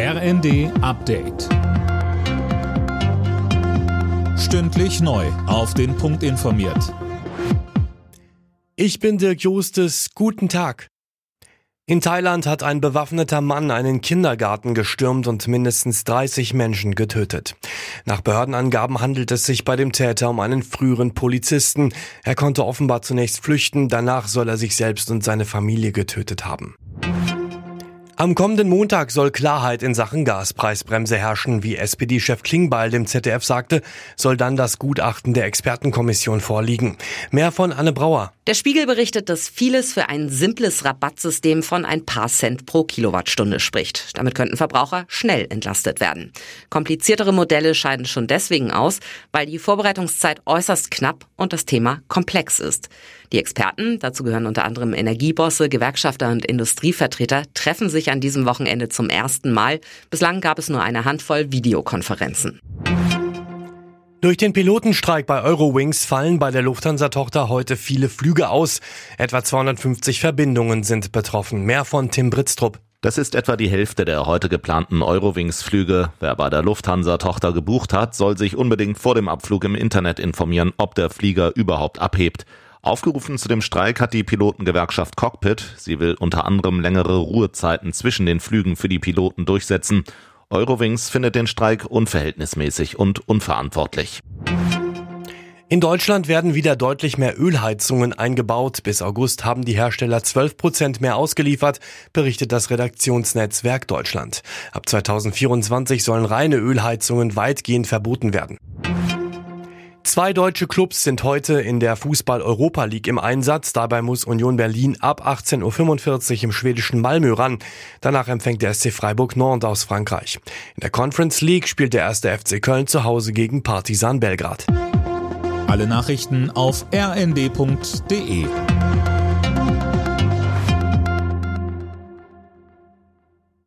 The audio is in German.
RND Update. Stündlich neu. Auf den Punkt informiert. Ich bin Dirk Justes. Guten Tag. In Thailand hat ein bewaffneter Mann einen Kindergarten gestürmt und mindestens 30 Menschen getötet. Nach Behördenangaben handelt es sich bei dem Täter um einen früheren Polizisten. Er konnte offenbar zunächst flüchten, danach soll er sich selbst und seine Familie getötet haben. Am kommenden Montag soll Klarheit in Sachen Gaspreisbremse herrschen. Wie SPD-Chef Klingbeil dem ZDF sagte, soll dann das Gutachten der Expertenkommission vorliegen. Mehr von Anne Brauer. Der Spiegel berichtet, dass vieles für ein simples Rabattsystem von ein paar Cent pro Kilowattstunde spricht. Damit könnten Verbraucher schnell entlastet werden. Kompliziertere Modelle scheiden schon deswegen aus, weil die Vorbereitungszeit äußerst knapp und das Thema komplex ist. Die Experten, dazu gehören unter anderem Energiebosse, Gewerkschafter und Industrievertreter, treffen sich an diesem Wochenende zum ersten Mal. Bislang gab es nur eine Handvoll Videokonferenzen. Durch den Pilotenstreik bei Eurowings fallen bei der Lufthansa-Tochter heute viele Flüge aus. Etwa 250 Verbindungen sind betroffen. Mehr von Tim Britztrup. Das ist etwa die Hälfte der heute geplanten Eurowings-Flüge. Wer bei der Lufthansa-Tochter gebucht hat, soll sich unbedingt vor dem Abflug im Internet informieren, ob der Flieger überhaupt abhebt. Aufgerufen zu dem Streik hat die Pilotengewerkschaft Cockpit. Sie will unter anderem längere Ruhezeiten zwischen den Flügen für die Piloten durchsetzen. Eurowings findet den Streik unverhältnismäßig und unverantwortlich. In Deutschland werden wieder deutlich mehr Ölheizungen eingebaut. Bis August haben die Hersteller 12 Prozent mehr ausgeliefert, berichtet das Redaktionsnetzwerk Deutschland. Ab 2024 sollen reine Ölheizungen weitgehend verboten werden. Zwei deutsche Clubs sind heute in der Fußball-Europa League im Einsatz. Dabei muss Union Berlin ab 18.45 Uhr im schwedischen Malmö ran. Danach empfängt der SC Freiburg Nantes aus Frankreich. In der Conference League spielt der erste FC Köln zu Hause gegen Partisan Belgrad. Alle Nachrichten auf rnd.de